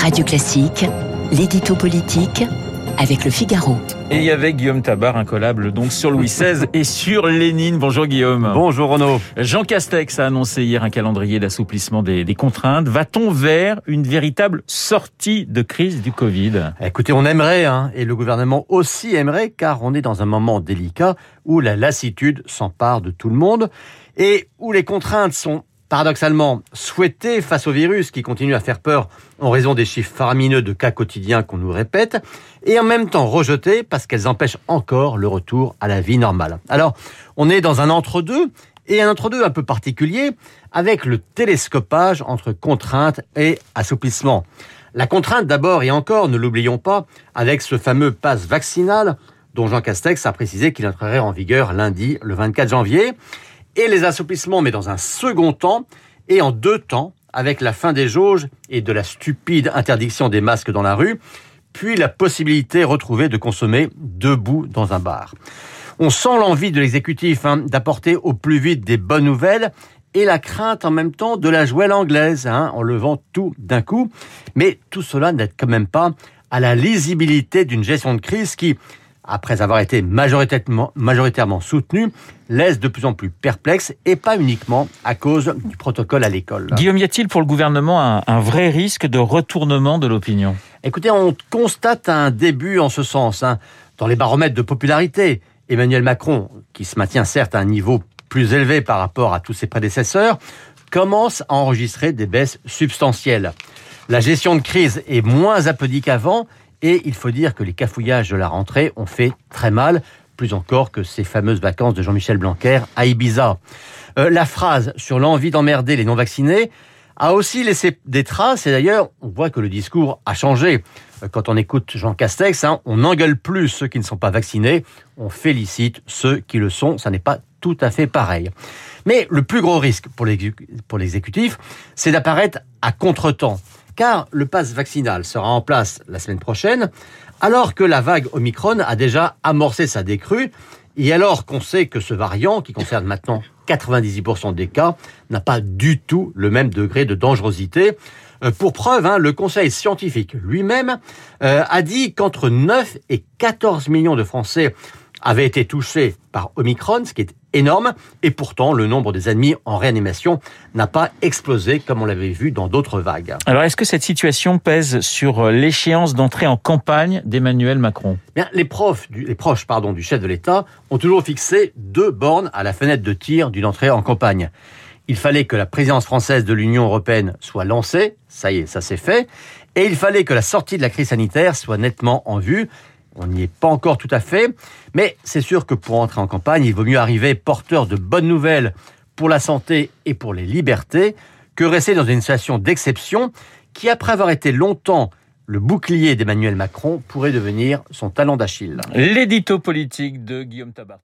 Radio Classique, l'édito politique avec le Figaro. Et avec Guillaume Tabar, incollable donc sur Louis XVI et sur Lénine. Bonjour Guillaume. Bonjour Renaud. Jean Castex a annoncé hier un calendrier d'assouplissement des, des, contraintes. Va-t-on vers une véritable sortie de crise du Covid? Écoutez, on aimerait, hein, et le gouvernement aussi aimerait, car on est dans un moment délicat où la lassitude s'empare de tout le monde et où les contraintes sont paradoxalement souhaitées face au virus qui continue à faire peur en raison des chiffres faramineux de cas quotidiens qu'on nous répète, et en même temps rejetées parce qu'elles empêchent encore le retour à la vie normale. Alors, on est dans un entre-deux, et un entre-deux un peu particulier, avec le télescopage entre contraintes et assouplissement. La contrainte d'abord et encore, ne l'oublions pas, avec ce fameux passe vaccinal dont Jean Castex a précisé qu'il entrerait en vigueur lundi le 24 janvier et les assouplissements, mais dans un second temps et en deux temps, avec la fin des jauges et de la stupide interdiction des masques dans la rue, puis la possibilité retrouvée de consommer debout dans un bar. On sent l'envie de l'exécutif hein, d'apporter au plus vite des bonnes nouvelles et la crainte en même temps de la jouelle anglaise, hein, en levant tout d'un coup. Mais tout cela n'aide quand même pas à la lisibilité d'une gestion de crise qui, après avoir été majoritairement, majoritairement soutenu, laisse de plus en plus perplexe et pas uniquement à cause du protocole à l'école. Guillaume, y a-t-il pour le gouvernement un, un, vrai risque de retournement de l'opinion? Écoutez, on constate un début en ce sens. Hein. Dans les baromètres de popularité, Emmanuel Macron, qui se maintient certes à un niveau plus élevé par rapport à tous ses prédécesseurs, commence à enregistrer des baisses substantielles. La gestion de crise est moins applaudie qu'avant et il faut dire que les cafouillages de la rentrée ont fait très mal, plus encore que ces fameuses vacances de Jean-Michel Blanquer à Ibiza. Euh, la phrase sur l'envie d'emmerder les non-vaccinés a aussi laissé des traces, et d'ailleurs, on voit que le discours a changé. Euh, quand on écoute Jean Castex, hein, on n'engueule plus ceux qui ne sont pas vaccinés, on félicite ceux qui le sont, ça n'est pas tout à fait pareil. Mais le plus gros risque pour l'exécutif, c'est d'apparaître à contretemps car le pass vaccinal sera en place la semaine prochaine, alors que la vague Omicron a déjà amorcé sa décrue, et alors qu'on sait que ce variant, qui concerne maintenant 98% des cas, n'a pas du tout le même degré de dangerosité. Euh, pour preuve, hein, le Conseil scientifique lui-même euh, a dit qu'entre 9 et 14 millions de Français avaient été touchés par Omicron, ce qui est énorme, et pourtant le nombre des admis en réanimation n'a pas explosé comme on l'avait vu dans d'autres vagues. Alors est-ce que cette situation pèse sur euh, l'échéance d'entrée en campagne d'Emmanuel Macron? Bien, les, profs, les proches pardon, du chef de l'État ont toujours fixé deux bornes à la fenêtre de tir d'une entrée en campagne. Il fallait que la présidence française de l'Union européenne soit lancée, ça y est, ça s'est fait, et il fallait que la sortie de la crise sanitaire soit nettement en vue, on n'y est pas encore tout à fait, mais c'est sûr que pour entrer en campagne, il vaut mieux arriver porteur de bonnes nouvelles pour la santé et pour les libertés que rester dans une situation d'exception qui, après avoir été longtemps le bouclier d'Emmanuel Macron, pourrait devenir son talent d'Achille. L'édito politique de Guillaume Tabar.